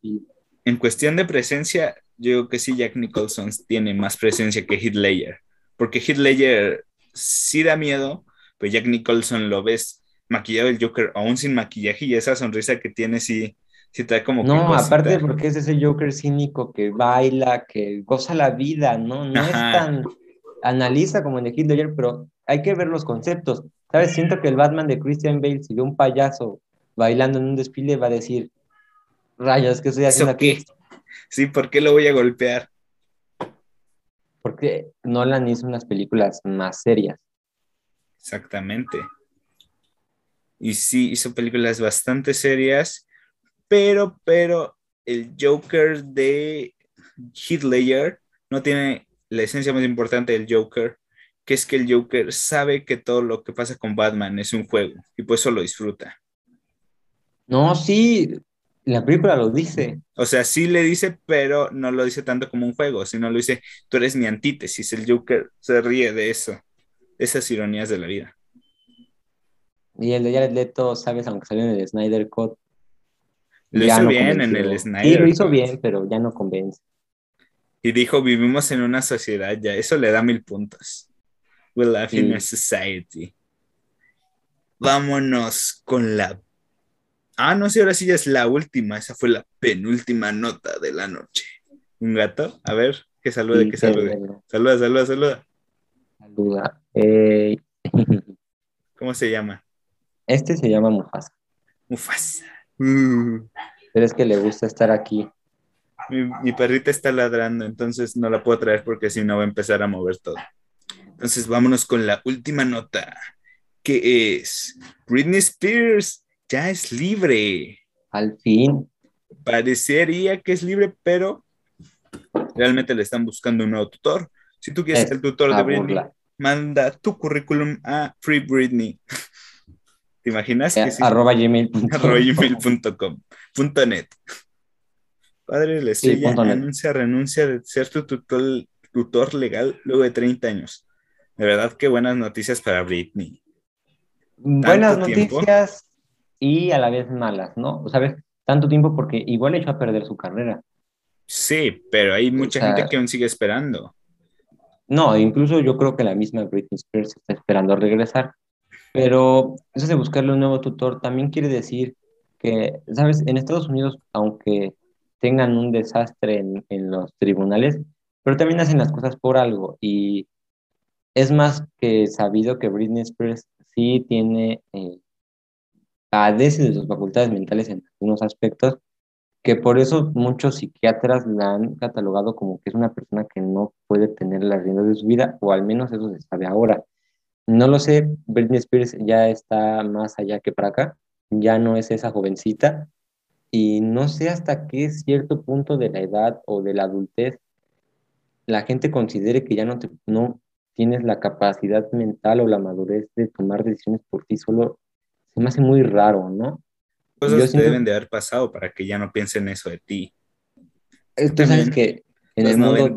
en cuestión de presencia, yo creo que sí Jack Nicholson tiene más presencia que Heath Ledger, porque Heath Ledger sí da miedo, pero Jack Nicholson lo ves maquillado el Joker aún sin maquillaje y esa sonrisa que tiene sí, sí trae como No, aparte porque es ese Joker cínico que baila, que goza la vida, ¿no? No es tan analiza como en el Heath Ledger, pero hay que ver los conceptos. ¿Sabes? Siento que el Batman de Christian Bale, si ve un payaso bailando en un desfile, va a decir, rayos, ¿qué estoy haciendo aquí? Sí, ¿por qué lo voy a golpear? Porque Nolan hizo unas películas más serias. Exactamente. Y sí, hizo películas bastante serias, pero, pero el Joker de Heath Ledger no tiene la esencia más importante del Joker, que es que el Joker sabe que todo lo que pasa con Batman es un juego y por eso lo disfruta. No, sí, la película lo dice. O sea, sí le dice, pero no lo dice tanto como un juego, sino lo dice, tú eres mi antítesis. El Joker se ríe de eso, esas ironías de la vida. Y el de Jared Leto, sabes, aunque salió en el Snyder Cut. Lo hizo bien en el Snyder. Sí, lo hizo bien, pero ya no convence. Y dijo, vivimos en una sociedad ya, eso le da mil puntos. We live in a society. Vámonos con la Ah, no sé, ahora sí ya es la última. Esa fue la penúltima nota de la noche. ¿Un gato? A ver, que salude, que salude. Saluda, saluda, saluda. Saluda. Eh, ¿Cómo se llama? Este se llama Mufasa. Mufasa. Uh. Pero es que le gusta estar aquí. Mi, mi, perrita está ladrando, entonces no la puedo traer porque si no va a empezar a mover todo. Entonces vámonos con la última nota, que es Britney Spears ya es libre. Al fin. Parecería que es libre, pero realmente le están buscando un nuevo tutor. Si tú quieres ser el tutor de Britney, manda tu currículum a Free Britney. ¿Te imaginas? que sí? Arroba gmail.com. .net. Padre de la estrella anuncia renuncia de ser tu tutor, tutor legal luego de 30 años. De verdad, qué buenas noticias para Britney. Buenas noticias y a la vez malas, ¿no? ¿Sabes? Tanto tiempo porque igual echó a perder su carrera. Sí, pero hay mucha gente que aún sigue esperando. No, incluso yo creo que la misma Britney Spears está esperando regresar. Pero eso de buscarle un nuevo tutor también quiere decir que, ¿sabes? En Estados Unidos, aunque tengan un desastre en, los tribunales, pero también hacen las cosas por algo. Y es más que sabido que Britney Spears sí tiene, eh, padece de sus facultades mentales en algunos aspectos, que por eso muchos psiquiatras la han catalogado como que es una persona que no puede tener las riendas de su vida, o al menos eso se sabe ahora. No lo sé, Britney Spears ya está más allá que para acá, ya no es esa jovencita, y no sé hasta qué cierto punto de la edad o de la adultez la gente considere que ya no, no tienes la capacidad mental o la madurez de tomar decisiones por ti solo, se me hace muy raro, ¿no? Cosas te deben de haber pasado para que ya no piensen eso de ti. Entonces, que en los el mundo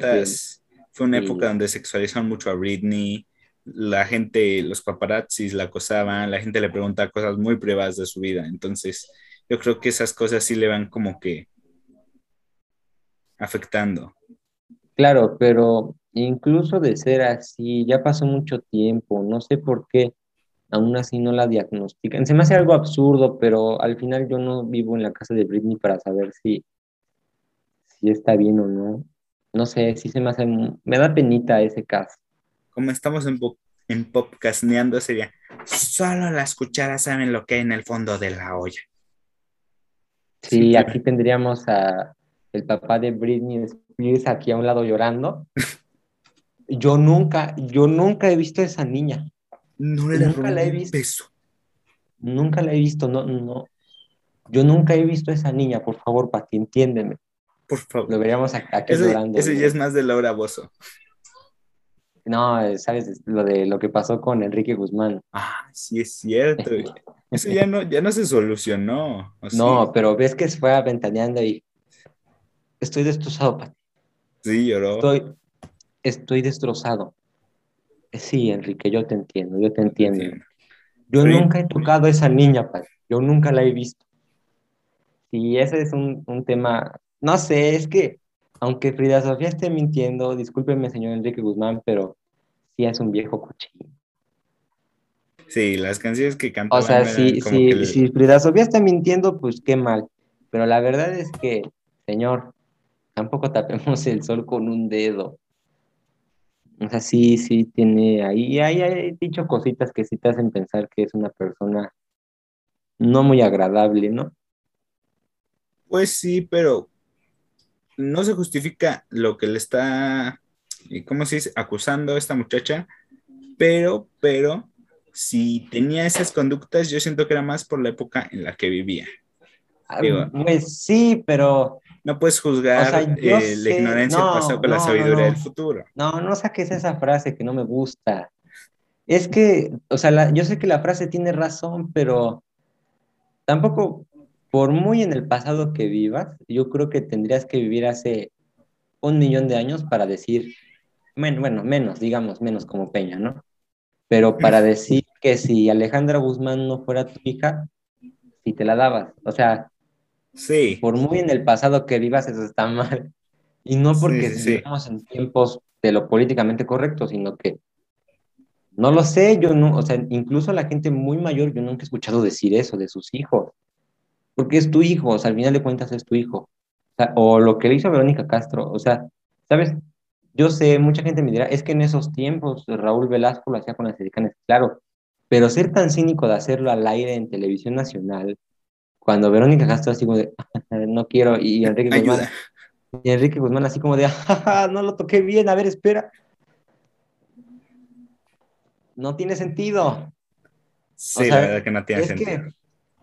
fue una época donde sexualizaron mucho a Britney, la gente, los paparazzis la acosaban, la gente le preguntaba cosas muy privadas de su vida, entonces yo creo que esas cosas sí le van como que afectando. Claro, pero incluso de ser así, ya pasó mucho tiempo, no sé por qué aún así no la diagnostican. Se me hace algo absurdo, pero al final yo no vivo en la casa de Britney para saber si, si está bien o no. No sé, sí se me hace, me da penita ese caso. Como estamos en, en podcastneando, sería, solo las cucharas saben lo que hay en el fondo de la olla. Sí, aquí tendríamos a el papá de Britney Spears aquí a un lado llorando. Yo nunca, yo nunca he visto a esa niña. No le nunca la he visto. Nunca la he visto, no, no. Yo nunca he visto a esa niña, por favor, Pati, entiéndeme. Por favor. Lo veríamos aquí llorando. Ese ya es más de Laura Bozo. No, sabes lo de lo que pasó con Enrique Guzmán. Ah, sí es cierto. Eso ya no, ya no se solucionó. No, pero ves que se fue aventaneando y estoy destrozado, Pati. Sí, lloró. Estoy, estoy destrozado. Sí, Enrique, yo te entiendo, yo te entiendo. Yo nunca he tocado a esa niña. Yo nunca la he visto. Y ese es un, un tema, no sé, es que aunque Frida Sofía esté mintiendo, discúlpeme, señor Enrique Guzmán, pero sí es un viejo cochino. Sí, las canciones que cantaba. O sea, si, si Frida Sofía está mintiendo, pues qué mal. Pero la verdad es que, señor, tampoco tapemos el sol con un dedo. O sea, sí, sí tiene ahí, ahí hay dicho cositas que sí te hacen pensar que es una persona no muy agradable, ¿no? Pues sí, pero no se justifica lo que le está, ¿cómo se dice?, acusando a esta muchacha, pero, pero, si tenía esas conductas, yo siento que era más por la época en la que vivía. Ah, pues sí, pero... No puedes juzgar eh, la ignorancia del pasado con la sabiduría del futuro. No, no saques esa frase que no me gusta. Es que, o sea, yo sé que la frase tiene razón, pero tampoco por muy en el pasado que vivas, yo creo que tendrías que vivir hace un millón de años para decir, bueno, bueno, menos, digamos, menos como Peña, ¿no? Pero para decir que si Alejandra Guzmán no fuera tu hija, si te la dabas, o sea, sí. por muy en el pasado que vivas, eso está mal. Y no porque vivamos en tiempos de lo políticamente correcto, sino que no lo sé, yo no, o sea, incluso la gente muy mayor, yo nunca he escuchado decir eso de sus hijos porque es tu hijo, o sea, al final de cuentas es tu hijo. O, lo que le hizo Verónica Castro, o sea, ¿sabes? Yo sé, mucha gente me dirá, es que en esos tiempos Raúl Velasco lo hacía con las dedicanes, claro, pero ser tan cínico de hacerlo al aire en televisión nacional, cuando Verónica Castro así como de, no quiero, y Enrique Guzmán, y Enrique Guzmán así como de, no lo toqué bien, a ver, espera. No tiene sentido. Sí, la verdad que no tiene sentido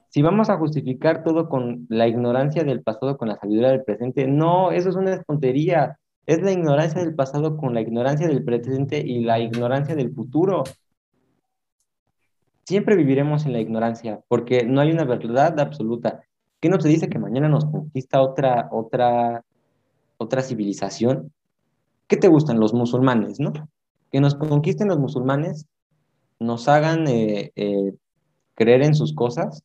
si vamos a justificar todo con la ignorancia del pasado, con la sabiduría del presente, no, eso es una tontería. Es la ignorancia del pasado con la ignorancia del presente y la ignorancia del futuro. Siempre viviremos en la ignorancia porque no hay una verdad absoluta. ¿Qué no se dice que mañana nos conquista otra, otra, otra civilización? ¿Qué te gustan los musulmanes, no? Que nos conquisten los musulmanes, nos hagan eh, eh, creer en sus cosas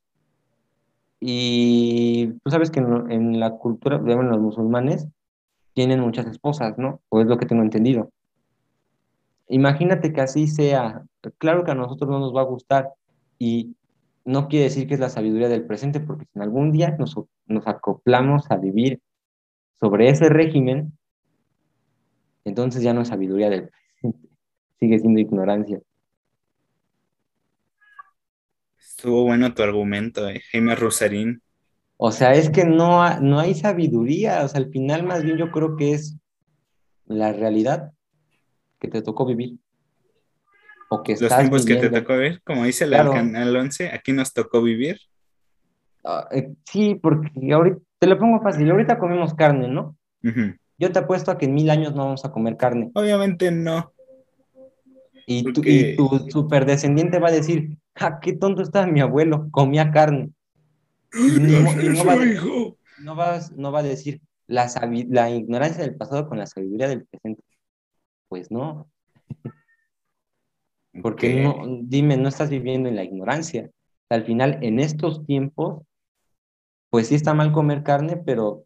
y tú sabes que en, la cultura, de los musulmanes tienen muchas esposas, ¿no? O es lo que tengo entendido. Imagínate que así sea. Claro que a nosotros no nos va a gustar y no quiere decir que es la sabiduría del presente, porque si en algún día nos, nos acoplamos a vivir sobre ese régimen, entonces ya no es sabiduría del presente, sigue siendo ignorancia. Estuvo bueno tu argumento, eh, Jaime Rosarín. O sea, es que no, no hay sabiduría, o sea, al final más bien yo creo que es la realidad que te tocó vivir. O que Los tiempos que te tocó vivir, como dice el Canal 11, aquí nos tocó vivir. Ah, eh, sí, porque ahorita, te lo pongo fácil, ahorita comemos carne, ¿no? Yo te apuesto a que en mil años no vamos a comer carne. Obviamente no. Y, tu, y tu superdescendiente va a decir, ¡ah, qué tonto estaba mi abuelo! Comía carne. Y, no, va, no, va, no, va, a decir la, la ignorancia del pasado con la sabiduría del presente. Pues no. Porque no, dime, no estás viviendo en la ignorancia. Al final, en estos tiempos, pues sí está mal comer carne, pero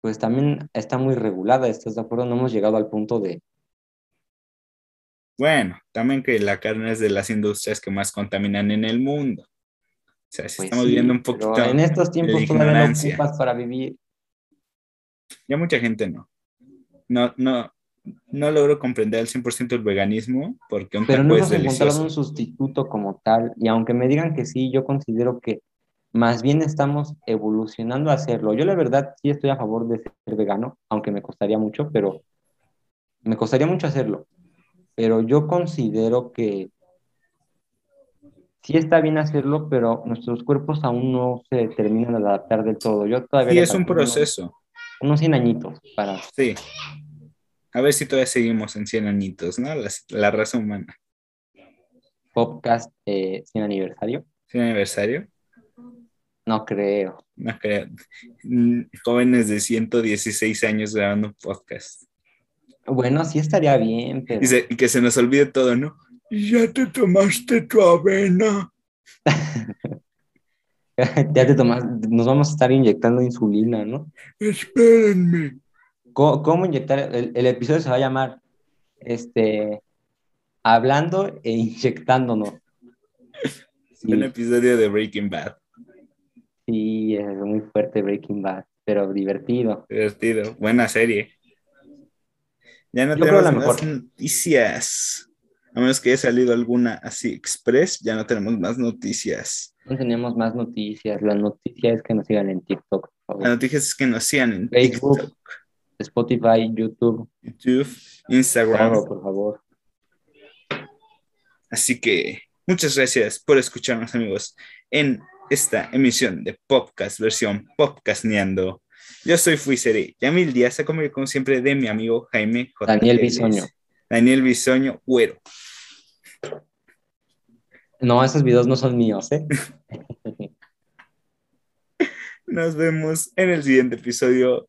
pues también está muy regulada, ¿estás de acuerdo? No hemos llegado al punto de, bueno, también que la carne es de las industrias que más contaminan en el mundo. O sea, si pues estamos viviendo un poquito. en estos tiempos todavía no ocupas para vivir. Ya mucha gente no. No, no, no logro comprender al 100% el veganismo porque un Pero no hemos encontrado un sustituto como tal. Y aunque me digan que sí, yo considero que más bien estamos evolucionando a hacerlo. Yo la verdad sí estoy a favor de ser vegano, aunque me costaría mucho, pero me costaría mucho hacerlo pero yo considero que sí está bien hacerlo, pero nuestros cuerpos aún no se terminan de adaptar del todo. Yo todavía sí, es un proceso. Unos, 100 añitos para... Sí. A ver si todavía seguimos en 100 añitos, ¿no? La, raza humana. Podcast eh, 100 aniversario. 100 aniversario. No creo. No creo. Mm, jóvenes de 116 años grabando un podcast. Bueno, sí estaría bien, pero... Y, que se nos olvide todo, ¿no? Ya te tomaste tu avena. ya te tomaste, nos vamos a estar inyectando insulina, ¿no? Espérenme. ¿Cómo, inyectar? El, episodio se va a llamar, este, hablando e inyectándonos. Un episodio de Breaking Bad. Sí, es muy fuerte Breaking Bad, pero divertido. Divertido, buena serie. Ya no tenemos más noticias. A menos que haya salido alguna así express, ya no tenemos más noticias. No tenemos más noticias. La noticia es que nos sigan en TikTok. La noticia es que nos sigan en Facebook, Spotify, YouTube. YouTube, Instagram. por favor. Así que muchas gracias por escucharnos, amigos, en esta emisión de Podcast, versión Podcastneando. Yo soy Fuisere. Yamil Díaz conmigo como siempre de mi amigo Jaime J. Daniel Bisoño. Daniel Bisoño, güero. No, esos videos no son míos, ¿eh? Nos vemos en el siguiente episodio.